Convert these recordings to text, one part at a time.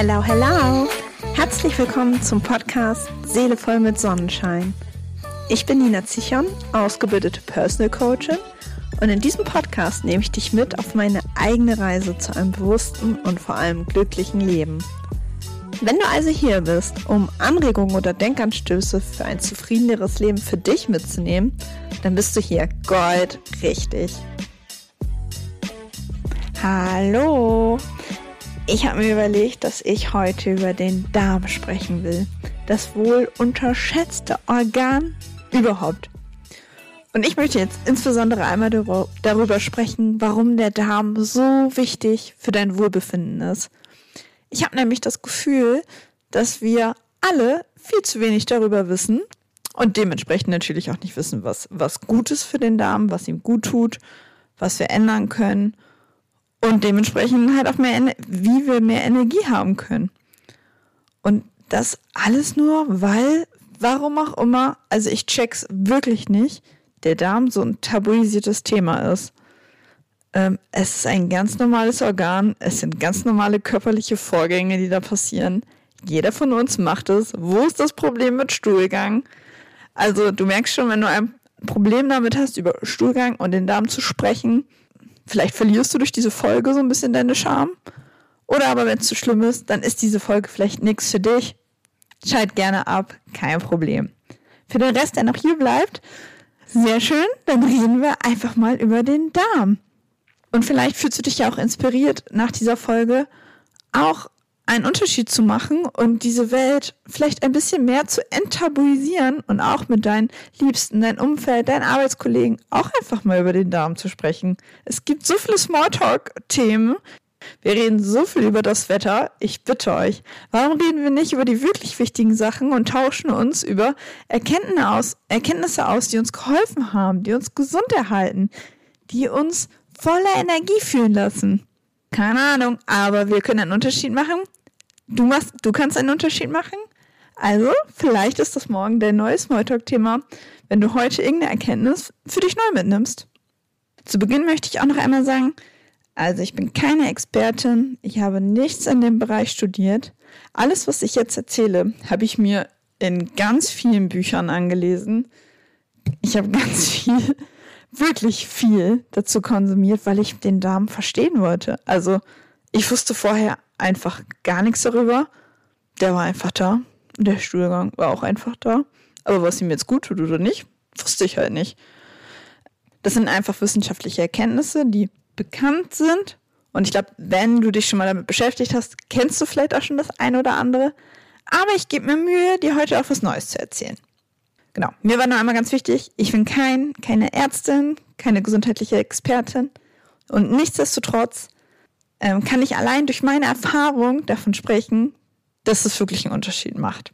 Hello, hello! Herzlich willkommen zum Podcast Seele voll mit Sonnenschein. Ich bin Nina Zichon, ausgebildete Personal Coachin und in diesem Podcast nehme ich dich mit auf meine eigene Reise zu einem bewussten und vor allem glücklichen Leben. Wenn du also hier bist, um Anregungen oder Denkanstöße für ein zufriedeneres Leben für dich mitzunehmen, dann bist du hier Gold richtig. Hallo! Ich habe mir überlegt, dass ich heute über den Darm sprechen will. Das wohl unterschätzte Organ überhaupt. Und ich möchte jetzt insbesondere einmal darüber sprechen, warum der Darm so wichtig für dein Wohlbefinden ist. Ich habe nämlich das Gefühl, dass wir alle viel zu wenig darüber wissen und dementsprechend natürlich auch nicht wissen, was, was gut ist für den Darm, was ihm gut tut, was wir ändern können und dementsprechend halt auch mehr, wie wir mehr Energie haben können. Und das alles nur, weil, warum auch immer, also ich check's wirklich nicht, der Darm so ein tabuisiertes Thema ist. Ähm, es ist ein ganz normales Organ, es sind ganz normale körperliche Vorgänge, die da passieren. Jeder von uns macht es. Wo ist das Problem mit Stuhlgang? Also du merkst schon, wenn du ein Problem damit hast, über Stuhlgang und den Darm zu sprechen, vielleicht verlierst du durch diese Folge so ein bisschen deine Scham. Oder aber wenn es zu schlimm ist, dann ist diese Folge vielleicht nichts für dich. Schalt gerne ab, kein Problem. Für den Rest, der noch hier bleibt, sehr schön, dann reden wir einfach mal über den Darm. Und vielleicht fühlst du dich ja auch inspiriert, nach dieser Folge auch einen Unterschied zu machen und diese Welt vielleicht ein bisschen mehr zu enttabuisieren und auch mit deinen Liebsten, dein Umfeld, deinen Arbeitskollegen auch einfach mal über den Darm zu sprechen. Es gibt so viele Smalltalk-Themen. Wir reden so viel über das Wetter. Ich bitte euch, warum reden wir nicht über die wirklich wichtigen Sachen und tauschen uns über Erkenntnisse aus, Erkenntnisse aus, die uns geholfen haben, die uns gesund erhalten, die uns voller Energie fühlen lassen? Keine Ahnung, aber wir können einen Unterschied machen du machst, du kannst einen Unterschied machen. Also, vielleicht ist das morgen dein neues Smalltalk-Thema, wenn du heute irgendeine Erkenntnis für dich neu mitnimmst. Zu Beginn möchte ich auch noch einmal sagen, also ich bin keine Expertin, ich habe nichts in dem Bereich studiert. Alles, was ich jetzt erzähle, habe ich mir in ganz vielen Büchern angelesen. Ich habe ganz viel, wirklich viel dazu konsumiert, weil ich den Darm verstehen wollte. Also ich wusste vorher einfach gar nichts darüber. Der war einfach da. Der Stuhlgang war auch einfach da. Aber was ihm jetzt gut tut oder nicht, wusste ich halt nicht. Das sind einfach wissenschaftliche Erkenntnisse, die bekannt sind. Und ich glaube, wenn du dich schon mal damit beschäftigt hast, kennst du vielleicht auch schon das eine oder andere. Aber ich gebe mir Mühe, dir heute auch was Neues zu erzählen. Genau. Mir war nur einmal ganz wichtig, ich bin kein, keine Ärztin, keine gesundheitliche Expertin. Und nichtsdestotrotz ähm, kann ich allein durch meine Erfahrung davon sprechen, dass es wirklich einen Unterschied macht.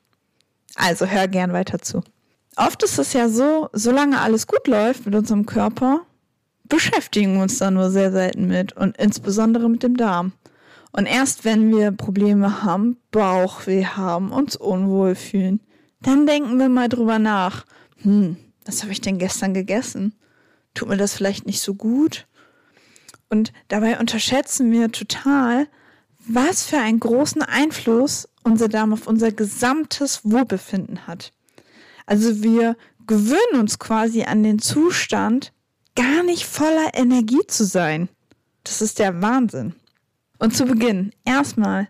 Also hör gern weiter zu. Oft ist es ja so, solange alles gut läuft mit unserem Körper, beschäftigen wir uns da nur sehr selten mit und insbesondere mit dem Darm. Und erst wenn wir Probleme haben, Bauchweh haben, uns unwohl fühlen, dann denken wir mal drüber nach. Hm, was habe ich denn gestern gegessen? Tut mir das vielleicht nicht so gut? Und dabei unterschätzen wir total, was für einen großen Einfluss unser Darm auf unser gesamtes Wohlbefinden hat. Also wir gewöhnen uns quasi an den Zustand, gar nicht voller Energie zu sein. Das ist der Wahnsinn. Und zu Beginn, erstmal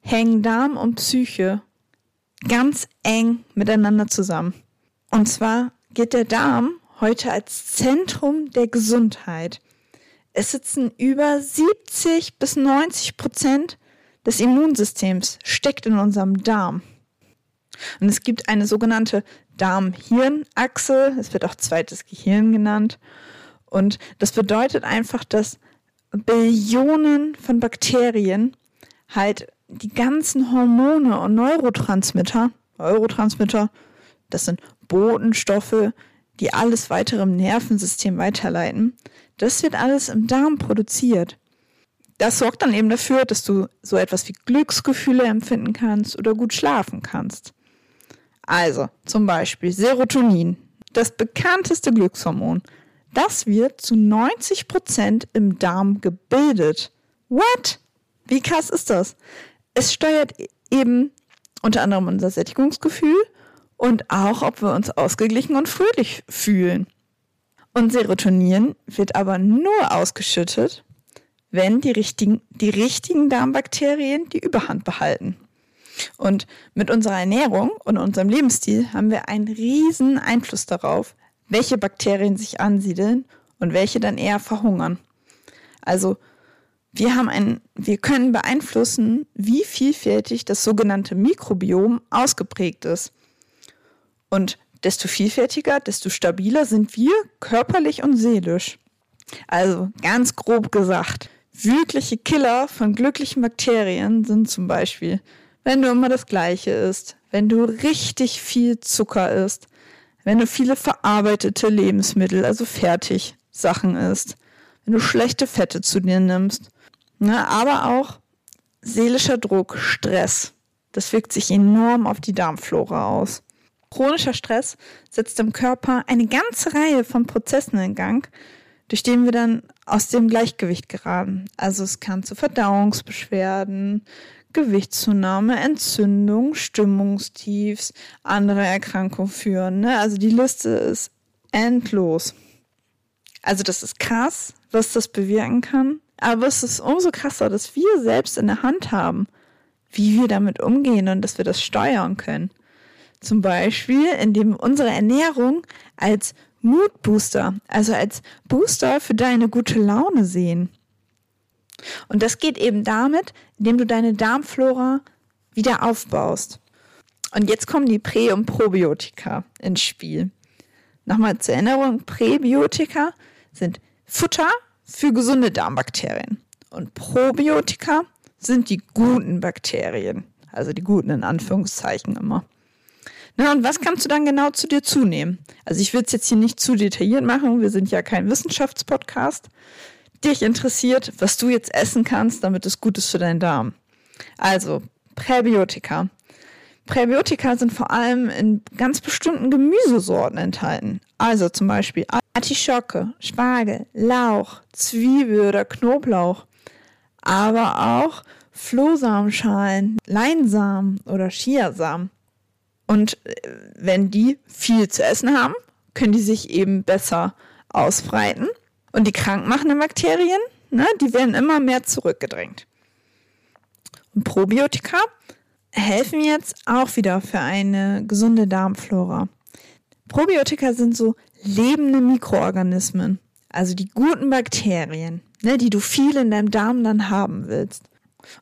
hängen Darm und Psyche ganz eng miteinander zusammen. Und zwar geht der Darm heute als Zentrum der Gesundheit es sitzen über 70 bis 90 Prozent des Immunsystems steckt in unserem Darm. Und es gibt eine sogenannte Darm-Hirn-Achse, es wird auch zweites Gehirn genannt. Und das bedeutet einfach, dass Billionen von Bakterien halt die ganzen Hormone und Neurotransmitter, Neurotransmitter, das sind Botenstoffe, die alles weitere im Nervensystem weiterleiten, das wird alles im Darm produziert. Das sorgt dann eben dafür, dass du so etwas wie Glücksgefühle empfinden kannst oder gut schlafen kannst. Also zum Beispiel Serotonin, das bekannteste Glückshormon. Das wird zu 90 Prozent im Darm gebildet. What? Wie krass ist das? es steuert eben unter anderem unser Sättigungsgefühl und auch, ob wir uns ausgeglichen und fröhlich fühlen. Und Serotonin wird aber nur ausgeschüttet, wenn die richtigen, die richtigen Darmbakterien die Überhand behalten. Und mit unserer Ernährung und unserem Lebensstil haben wir einen riesen Einfluss darauf, welche Bakterien sich ansiedeln und welche dann eher verhungern. Also wir haben ein, wir können beeinflussen, wie vielfältig das sogenannte Mikrobiom ausgeprägt ist. Und desto vielfältiger, desto stabiler sind wir körperlich und seelisch. Also ganz grob gesagt, wirkliche Killer von glücklichen Bakterien sind zum Beispiel, wenn du immer das Gleiche isst, wenn du richtig viel Zucker isst, wenn du viele verarbeitete Lebensmittel, also Fertigsachen isst, wenn du schlechte Fette zu dir nimmst, ne, aber auch seelischer Druck, Stress. Das wirkt sich enorm auf die Darmflora aus. Chronischer Stress setzt im Körper eine ganze Reihe von Prozessen in Gang, durch den wir dann aus dem Gleichgewicht geraten. Also es kann zu Verdauungsbeschwerden, Gewichtszunahme, Entzündung, Stimmungstiefs, andere Erkrankungen führen. Ne? Also die Liste ist endlos. Also das ist krass, was das bewirken kann. Aber es ist umso krasser, dass wir selbst in der Hand haben, wie wir damit umgehen und dass wir das steuern können. Zum Beispiel, indem unsere Ernährung als Moodbooster, also als Booster für deine gute Laune sehen. Und das geht eben damit, indem du deine Darmflora wieder aufbaust. Und jetzt kommen die Prä- und Probiotika ins Spiel. Nochmal zur Erinnerung, Präbiotika sind Futter für gesunde Darmbakterien. Und Probiotika sind die guten Bakterien. Also die guten in Anführungszeichen immer. Na, und was kannst du dann genau zu dir zunehmen? Also ich will es jetzt hier nicht zu detailliert machen, wir sind ja kein Wissenschaftspodcast. Dich interessiert, was du jetzt essen kannst, damit es gut ist für deinen Darm. Also, Präbiotika. Präbiotika sind vor allem in ganz bestimmten Gemüsesorten enthalten. Also zum Beispiel Artischocke, Spargel, Lauch, Zwiebel oder Knoblauch. Aber auch Flohsamenschalen, Leinsamen oder Chiasamen. Und äh, wenn die viel zu essen haben, können die sich eben besser ausbreiten. Und die krankmachenden Bakterien, ne, die werden immer mehr zurückgedrängt. Und Probiotika helfen jetzt auch wieder für eine gesunde Darmflora. Probiotika sind so lebende Mikroorganismen, also die guten Bakterien, ne, die du viel in deinem Darm dann haben willst.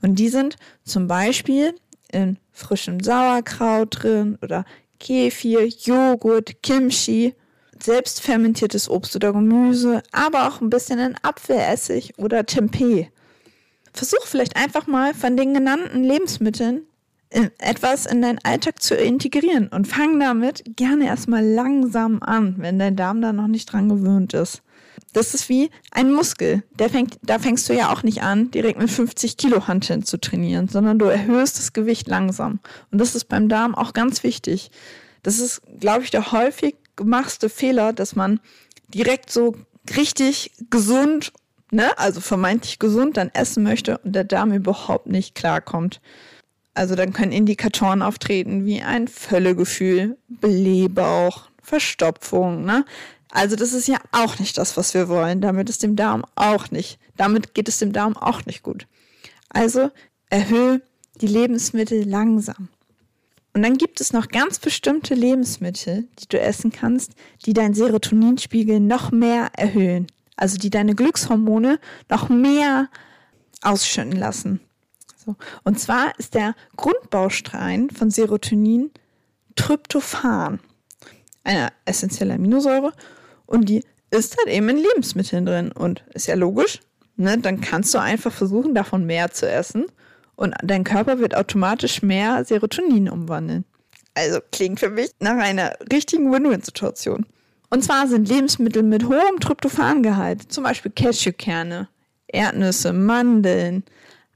Und die sind zum Beispiel in frischem Sauerkraut drin oder Kefir, Joghurt, Kimchi, selbst fermentiertes Obst oder Gemüse, aber auch ein bisschen in Apfelessig oder Tempeh. Versuch vielleicht einfach mal von den genannten Lebensmitteln in etwas in deinen Alltag zu integrieren und fang damit gerne erstmal langsam an, wenn dein Darm da noch nicht dran gewöhnt ist. Das ist wie ein Muskel. Fängt, da fängst du ja auch nicht an, direkt mit 50 Kilo Hanteln zu trainieren, sondern du erhöhst das Gewicht langsam. Und das ist beim Darm auch ganz wichtig. Das ist, glaube ich, der häufig gemachte Fehler, dass man direkt so richtig gesund, ne, also vermeintlich gesund dann essen möchte und der Darm überhaupt nicht klarkommt. Also dann können Indikatoren auftreten wie ein Völlegefühl, Blähbauch, Verstopfung, ne? Also das ist ja auch nicht das, was wir wollen. Damit ist dem Darm auch nicht. Damit geht es dem Darm auch nicht gut. Also erhöhe die Lebensmittel langsam. Und dann gibt es noch ganz bestimmte Lebensmittel, die du essen kannst, die deinen Serotoninspiegel noch mehr erhöhen. Also die deine Glückshormone noch mehr ausschütten lassen. So. Und zwar ist der Grundbaustein von Serotonin Tryptophan, eine essentielle Aminosäure und die ist halt eben in Lebensmitteln drin. Und ist ja logisch, ne? Dann kannst du einfach versuchen, davon mehr zu essen. Und dein Körper wird automatisch mehr Serotonin umwandeln. Also klingt für mich nach einer richtigen Win-Win-Situation. Und zwar sind Lebensmittel mit hohem Tryptophangehalt, zum Beispiel Cashewkerne, Erdnüsse, Mandeln,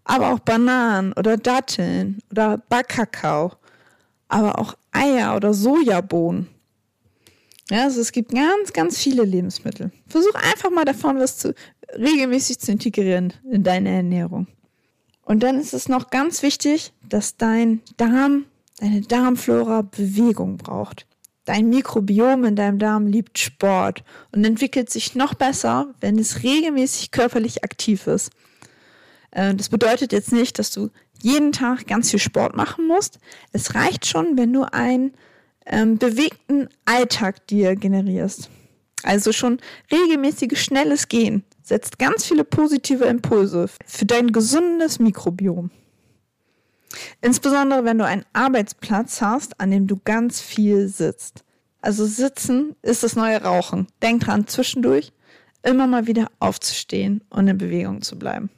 aber auch Bananen oder Datteln oder Backkakao, aber auch Eier oder Sojabohnen ja, also es gibt ganz, ganz viele Lebensmittel. Versuch einfach mal davon was zu regelmäßig zu integrieren in deine Ernährung. Und dann ist es noch ganz wichtig, dass dein Darm, deine Darmflora Bewegung braucht. Dein Mikrobiom in deinem Darm liebt Sport und entwickelt sich noch besser, wenn es regelmäßig körperlich aktiv ist. Äh, das bedeutet jetzt nicht, dass du jeden Tag ganz viel Sport machen musst. Es reicht schon, wenn du einen ähm, bewegten Alltag dir generierst. Also schon regelmäßiges, schnelles Gehen setzt ganz viele positive Impulse für dein gesundes Mikrobiom. Insbesondere wenn du einen Arbeitsplatz hast, an dem du ganz viel sitzt. Also sitzen ist das neue Rauchen. Denk dran, zwischendurch immer mal wieder aufzustehen und in Bewegung zu bleiben.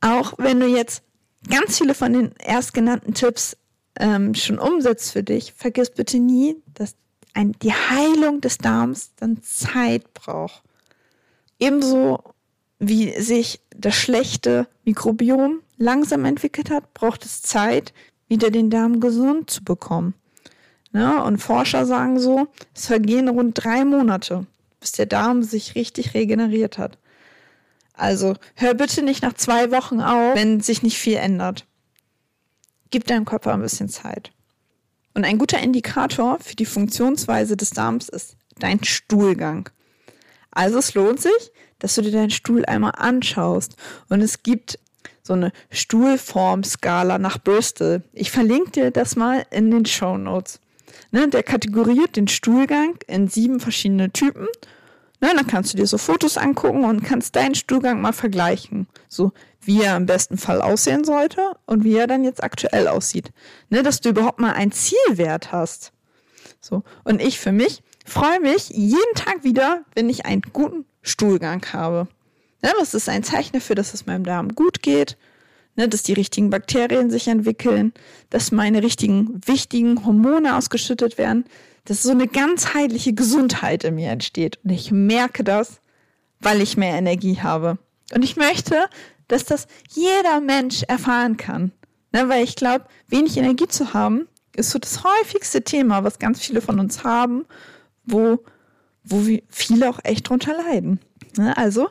Auch wenn du jetzt ganz viele von den erstgenannten Tipps ähm, schon umsetzt für dich, vergiss bitte nie, dass ein, die Heilung des Darms dann Zeit braucht. Ebenso wie sich das schlechte Mikrobiom langsam entwickelt hat, braucht es Zeit, wieder den Darm gesund zu bekommen. Ja, und Forscher sagen so, es vergehen rund drei Monate, bis der Darm sich richtig regeneriert hat. Also hör bitte nicht nach zwei Wochen auf, wenn sich nicht viel ändert. Gib deinem Körper ein bisschen Zeit. Und ein guter Indikator für die Funktionsweise des Darms ist dein Stuhlgang. Also es lohnt sich, dass du dir deinen Stuhl einmal anschaust. Und es gibt so eine Stuhlformskala nach Bristol. Ich verlinke dir das mal in den Show Notes. Ne, der kategoriert den Stuhlgang in sieben verschiedene Typen. Ne, dann kannst du dir so Fotos angucken und kannst deinen Stuhlgang mal vergleichen. So wie er im besten Fall aussehen sollte und wie er dann jetzt aktuell aussieht. Ne, dass du überhaupt mal einen Zielwert hast. So. Und ich für mich freue mich jeden Tag wieder, wenn ich einen guten Stuhlgang habe. Ne, das ist ein Zeichen dafür, dass es meinem Darm gut geht, ne, dass die richtigen Bakterien sich entwickeln, dass meine richtigen wichtigen Hormone ausgeschüttet werden, dass so eine ganzheitliche Gesundheit in mir entsteht. Und ich merke das, weil ich mehr Energie habe. Und ich möchte, dass das jeder Mensch erfahren kann. Ne, weil ich glaube, wenig Energie zu haben, ist so das häufigste Thema, was ganz viele von uns haben, wo, wo viele auch echt drunter leiden. Ne, also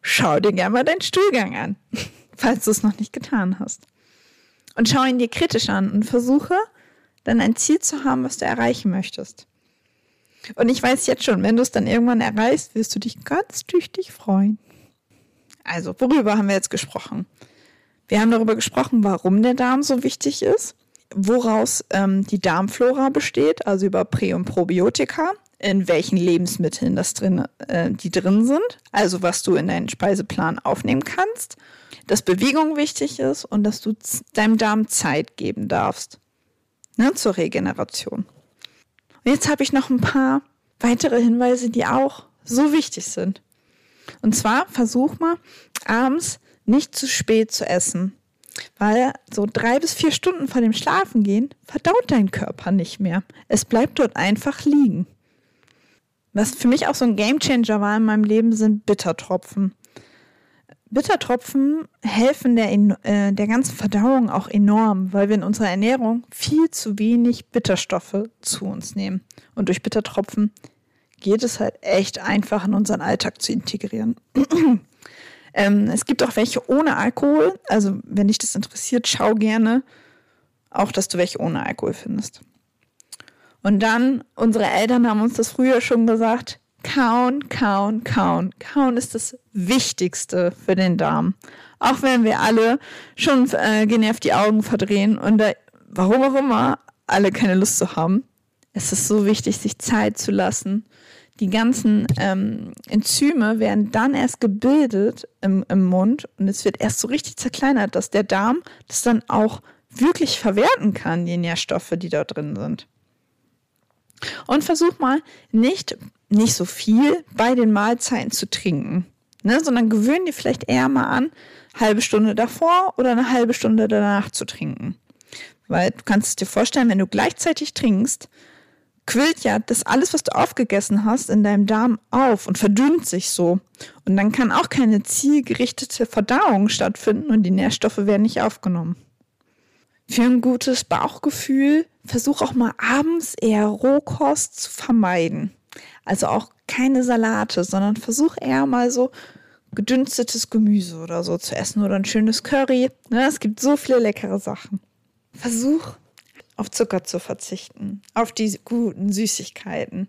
schau dir gerne mal deinen Stuhlgang an, falls du es noch nicht getan hast. Und schau ihn dir kritisch an und versuche dann ein Ziel zu haben, was du erreichen möchtest. Und ich weiß jetzt schon, wenn du es dann irgendwann erreichst, wirst du dich ganz tüchtig freuen. Also, worüber haben wir jetzt gesprochen? Wir haben darüber gesprochen, warum der Darm so wichtig ist, woraus ähm, die Darmflora besteht, also über Prä- und Probiotika, in welchen Lebensmitteln das drin, äh, die drin sind, also was du in deinen Speiseplan aufnehmen kannst, dass Bewegung wichtig ist und dass du deinem Darm Zeit geben darfst ne, zur Regeneration. Und jetzt habe ich noch ein paar weitere Hinweise, die auch so wichtig sind. Und zwar versuch mal abends nicht zu spät zu essen, weil so drei bis vier Stunden vor dem Schlafengehen verdaut dein Körper nicht mehr. Es bleibt dort einfach liegen. Was für mich auch so ein Gamechanger war in meinem Leben, sind Bittertropfen. Bittertropfen helfen der, äh, der ganzen Verdauung auch enorm, weil wir in unserer Ernährung viel zu wenig Bitterstoffe zu uns nehmen. Und durch Bittertropfen geht es halt echt einfach in unseren Alltag zu integrieren. ähm, es gibt auch welche ohne Alkohol. Also wenn dich das interessiert, schau gerne auch, dass du welche ohne Alkohol findest. Und dann, unsere Eltern haben uns das früher schon gesagt, kauen, kauen, kauen. Kauen ist das Wichtigste für den Darm. Auch wenn wir alle schon äh, genervt die Augen verdrehen und da, warum auch immer alle keine Lust zu haben. Es ist so wichtig, sich Zeit zu lassen. Die ganzen ähm, Enzyme werden dann erst gebildet im, im Mund und es wird erst so richtig zerkleinert, dass der Darm das dann auch wirklich verwerten kann, die Nährstoffe, die da drin sind. Und versuch mal nicht, nicht so viel bei den Mahlzeiten zu trinken, ne, sondern gewöhn dir vielleicht eher mal an, halbe Stunde davor oder eine halbe Stunde danach zu trinken. Weil du kannst es dir vorstellen, wenn du gleichzeitig trinkst, quillt ja das alles, was du aufgegessen hast, in deinem Darm auf und verdünnt sich so. Und dann kann auch keine zielgerichtete Verdauung stattfinden und die Nährstoffe werden nicht aufgenommen. Für ein gutes Bauchgefühl versuch auch mal abends eher Rohkost zu vermeiden. Also auch keine Salate, sondern versuch eher mal so gedünstetes Gemüse oder so zu essen oder ein schönes Curry. Ne, es gibt so viele leckere Sachen. Versuch auf Zucker zu verzichten, auf die guten Süßigkeiten.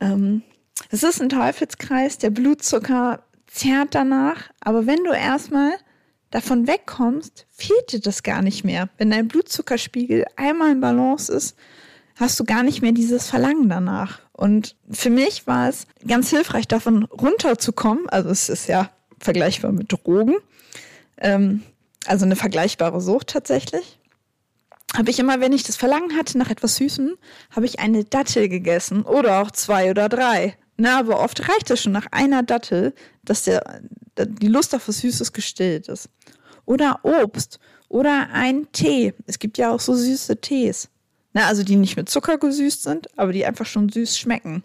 Ähm, es ist ein Teufelskreis, der Blutzucker zerrt danach, aber wenn du erstmal davon wegkommst, fehlt dir das gar nicht mehr. Wenn dein Blutzuckerspiegel einmal in Balance ist, hast du gar nicht mehr dieses Verlangen danach. Und für mich war es ganz hilfreich, davon runterzukommen. Also es ist ja vergleichbar mit Drogen. Ähm, also eine vergleichbare Sucht tatsächlich. Habe ich immer, wenn ich das Verlangen hatte nach etwas Süßem, habe ich eine Dattel gegessen oder auch zwei oder drei. Na, aber oft reicht es schon nach einer Dattel, dass der, die Lust auf was Süßes gestillt ist. Oder Obst oder ein Tee. Es gibt ja auch so süße Tees. Na, also die nicht mit Zucker gesüßt sind, aber die einfach schon süß schmecken.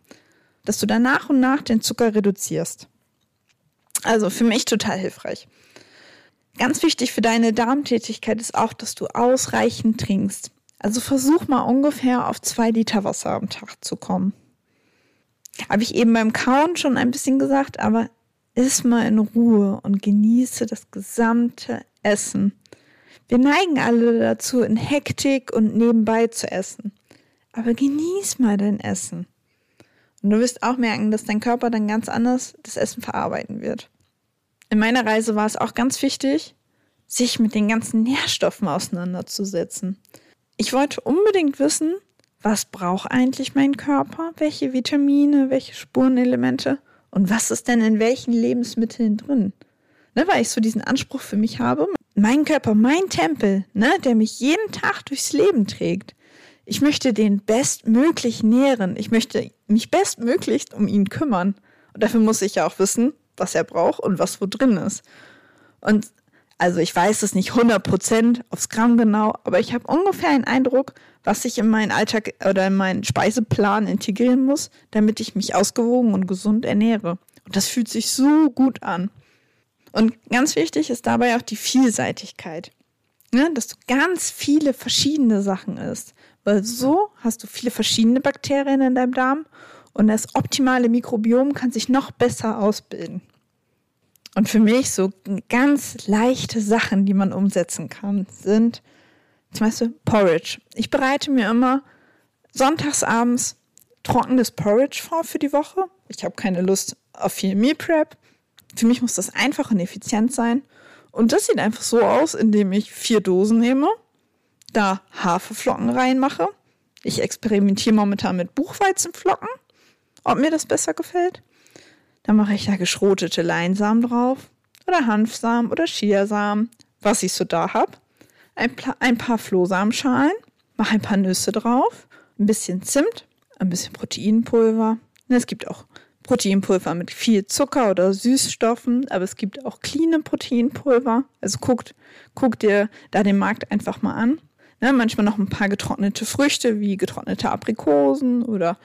Dass du dann nach und nach den Zucker reduzierst. Also für mich total hilfreich. Ganz wichtig für deine Darmtätigkeit ist auch, dass du ausreichend trinkst. Also versuch mal ungefähr auf zwei Liter Wasser am Tag zu kommen. Habe ich eben beim Kauen schon ein bisschen gesagt, aber iss mal in Ruhe und genieße das gesamte Essen. Wir neigen alle dazu, in Hektik und nebenbei zu essen. Aber genieß mal dein Essen. Und du wirst auch merken, dass dein Körper dann ganz anders das Essen verarbeiten wird. In meiner Reise war es auch ganz wichtig, sich mit den ganzen Nährstoffen auseinanderzusetzen. Ich wollte unbedingt wissen, was braucht eigentlich mein Körper, welche Vitamine, welche Spurenelemente und was ist denn in welchen Lebensmitteln drin. Ne, weil ich so diesen Anspruch für mich habe, mein Körper, mein Tempel, ne, der mich jeden Tag durchs Leben trägt. Ich möchte den bestmöglich nähren. Ich möchte mich bestmöglichst um ihn kümmern. Und dafür muss ich ja auch wissen, was er braucht und was wo drin ist. Und also ich weiß es nicht 100% aufs Gramm genau, aber ich habe ungefähr einen Eindruck, was ich in meinen Alltag oder in meinen Speiseplan integrieren muss, damit ich mich ausgewogen und gesund ernähre. Und das fühlt sich so gut an. Und ganz wichtig ist dabei auch die Vielseitigkeit. Ne? Dass du ganz viele verschiedene Sachen isst. Weil so hast du viele verschiedene Bakterien in deinem Darm und das optimale Mikrobiom kann sich noch besser ausbilden. Und für mich so ganz leichte Sachen, die man umsetzen kann, sind zum Beispiel Porridge. Ich bereite mir immer sonntagsabends trockenes Porridge vor für die Woche. Ich habe keine Lust auf viel Meal Prep. Für mich muss das einfach und effizient sein. Und das sieht einfach so aus, indem ich vier Dosen nehme, da Haferflocken reinmache. Ich experimentiere momentan mit Buchweizenflocken, ob mir das besser gefällt. Dann mache ich da geschrotete Leinsamen drauf oder Hanfsamen oder Chiasamen, was ich so da habe. Ein, ein, paar Flohsamenschalen, mache ein paar Nüsse drauf, ein bisschen Zimt, ein bisschen Proteinpulver. Es gibt auch Proteinpulver mit viel Zucker oder Süßstoffen, aber es gibt auch cleane Proteinpulver. Also guckt, guckt dir da den Markt einfach mal an. Ne, manchmal noch ein paar getrocknete Früchte wie getrocknete Aprikosen oder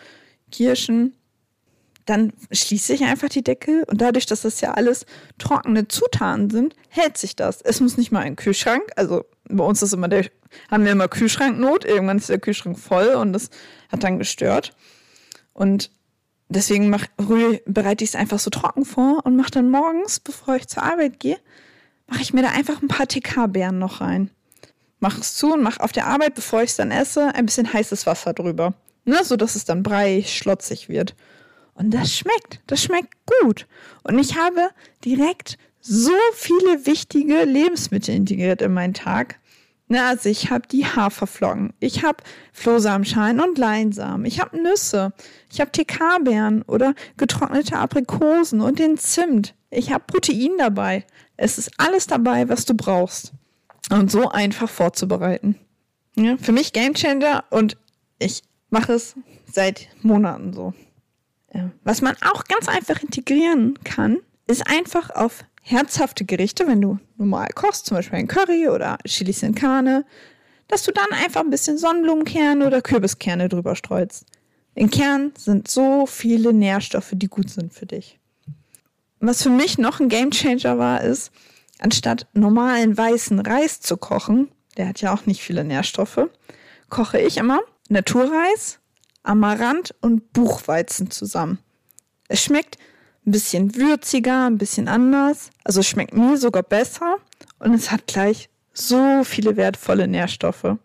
Kirschen. Dann schließe ich einfach die Deckel und dadurch, dass das ja alles trockene Zutaten sind, hält sich das. Es muss nicht mal ein Kühlschrank, also bei uns ist immer der, haben wir immer Kühlschranknot, irgendwann ist der Kühlschrank voll und das hat dann gestört. Und deswegen mach, bereite ich es einfach so trocken vor und mache dann morgens, bevor ich zur Arbeit gehe, mache ich mir da einfach ein paar TK-Beeren noch rein. Mach es zu und mach auf der Arbeit, bevor ich es dann esse, ein bisschen heißes Wasser drüber. Ne, so dass es dann breiig, schlotzig wird. Und das schmeckt, das schmeckt gut. Und ich habe direkt so viele wichtige Lebensmittel integriert in meinen Tag. Na, also ich habe die Haferflocken, ich habe Flohsamenschalen und Leinsamen, ich habe Nüsse, ich habe TK-Beeren oder getrocknete Aprikosen und den Zimt. Ich habe Protein dabei. Es ist alles dabei, was du brauchst. Und so einfach vorzubereiten. Ja, für mich Gamechanger und ich mache es seit Monaten so. Was man auch ganz einfach integrieren kann, ist einfach auf herzhafte Gerichte, wenn du normal kochst, zum Beispiel ein Curry oder Chili sin Carne, dass du dann einfach ein bisschen Sonnenblumenkerne oder Kürbiskerne drüber streust. In Kern sind so viele Nährstoffe, die gut sind für dich. Was für mich noch ein Gamechanger war, ist, anstatt normalen weißen Reis zu kochen, der hat ja auch nicht viele Nährstoffe, koche ich immer Naturreis, Amaranth und Buchweizen zusammen. Es schmeckt ein bisschen würziger, ein bisschen anders. Also schmeckt mir sogar besser und es hat gleich so viele wertvolle Nährstoffe.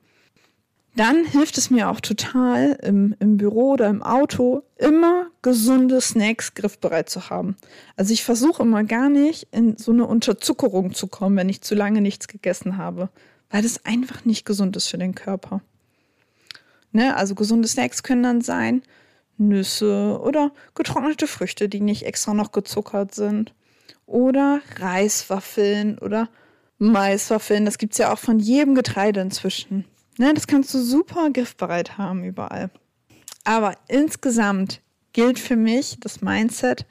Dann hilft es mir auch total, im, im Büro oder im Auto immer gesunde Snacks griffbereit zu haben. Also ich versuche immer gar nicht in so eine Unterzuckerung zu kommen, wenn ich zu lange nichts gegessen habe, weil das einfach nicht gesund ist für den Körper. Ne? Also gesunde Snacks können dann sein Nüsse oder getrocknete Früchte, die nicht extra noch gezuckert sind. Oder Reiswaffeln oder Maiswaffeln. Das gibt es ja auch von jedem Getreide inzwischen. Ne, das kannst du super griffbereit haben überall. Aber insgesamt gilt für mich das Mindset,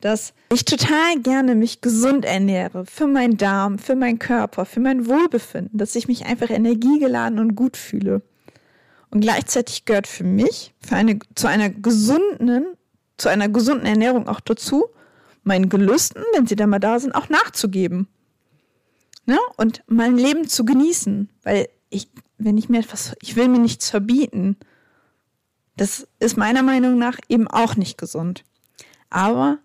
dass ich total gerne mich gesund ernähre für meinen Darm, für meinen Körper, für mein Wohlbefinden, dass ich mich einfach energiegeladen und gut fühle. Und gleichzeitig gehört für mich, für eine, zu einer gesunden, zu einer gesunden Ernährung auch dazu, meinen Gelüsten, wenn sie dann mal da sind, auch nachzugeben. Ne? Und mein Leben zu genießen. Weil ich wenn ich mir etwas, ich will mir nichts verbieten. Das ist meiner Meinung nach eben auch nicht gesund. Aber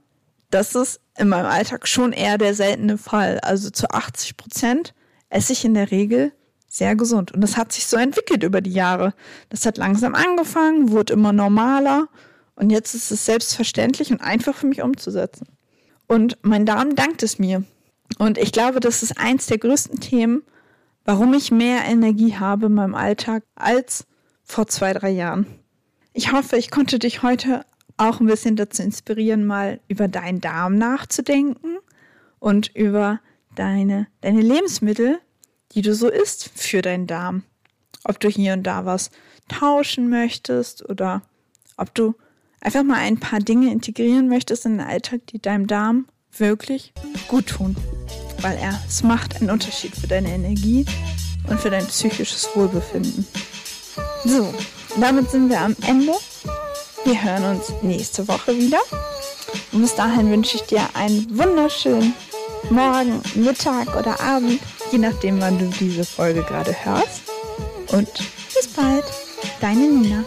das ist in meinem Alltag schon eher der seltene Fall. Also zu 80 Prozent esse ich in der Regel sehr gesund. Und das hat sich so entwickelt über die Jahre. Das hat langsam angefangen, wurde immer normaler. Und jetzt ist es selbstverständlich und einfach für mich umzusetzen. Und mein Darm dankt es mir. Und ich glaube, das ist eins der größten Themen, warum ich mehr Energie habe in meinem Alltag als vor zwei, drei Jahren. Ich hoffe, ich konnte dich heute auch ein bisschen dazu inspirieren, mal über deinen Darm nachzudenken und über deine, deine Lebensmittel, die du so isst für deinen Darm. Ob du hier und da was tauschen möchtest oder ob du einfach mal ein paar Dinge integrieren möchtest in den Alltag, die deinem Darm wirklich gut tun weil er es macht einen Unterschied für deine Energie und für dein psychisches Wohlbefinden. So, damit sind wir am Ende. Wir hören uns nächste Woche wieder. Und bis dahin wünsche ich dir einen wunderschönen Morgen, Mittag oder Abend, je nachdem, wann du diese Folge gerade hörst. Und bis bald, deine Nina.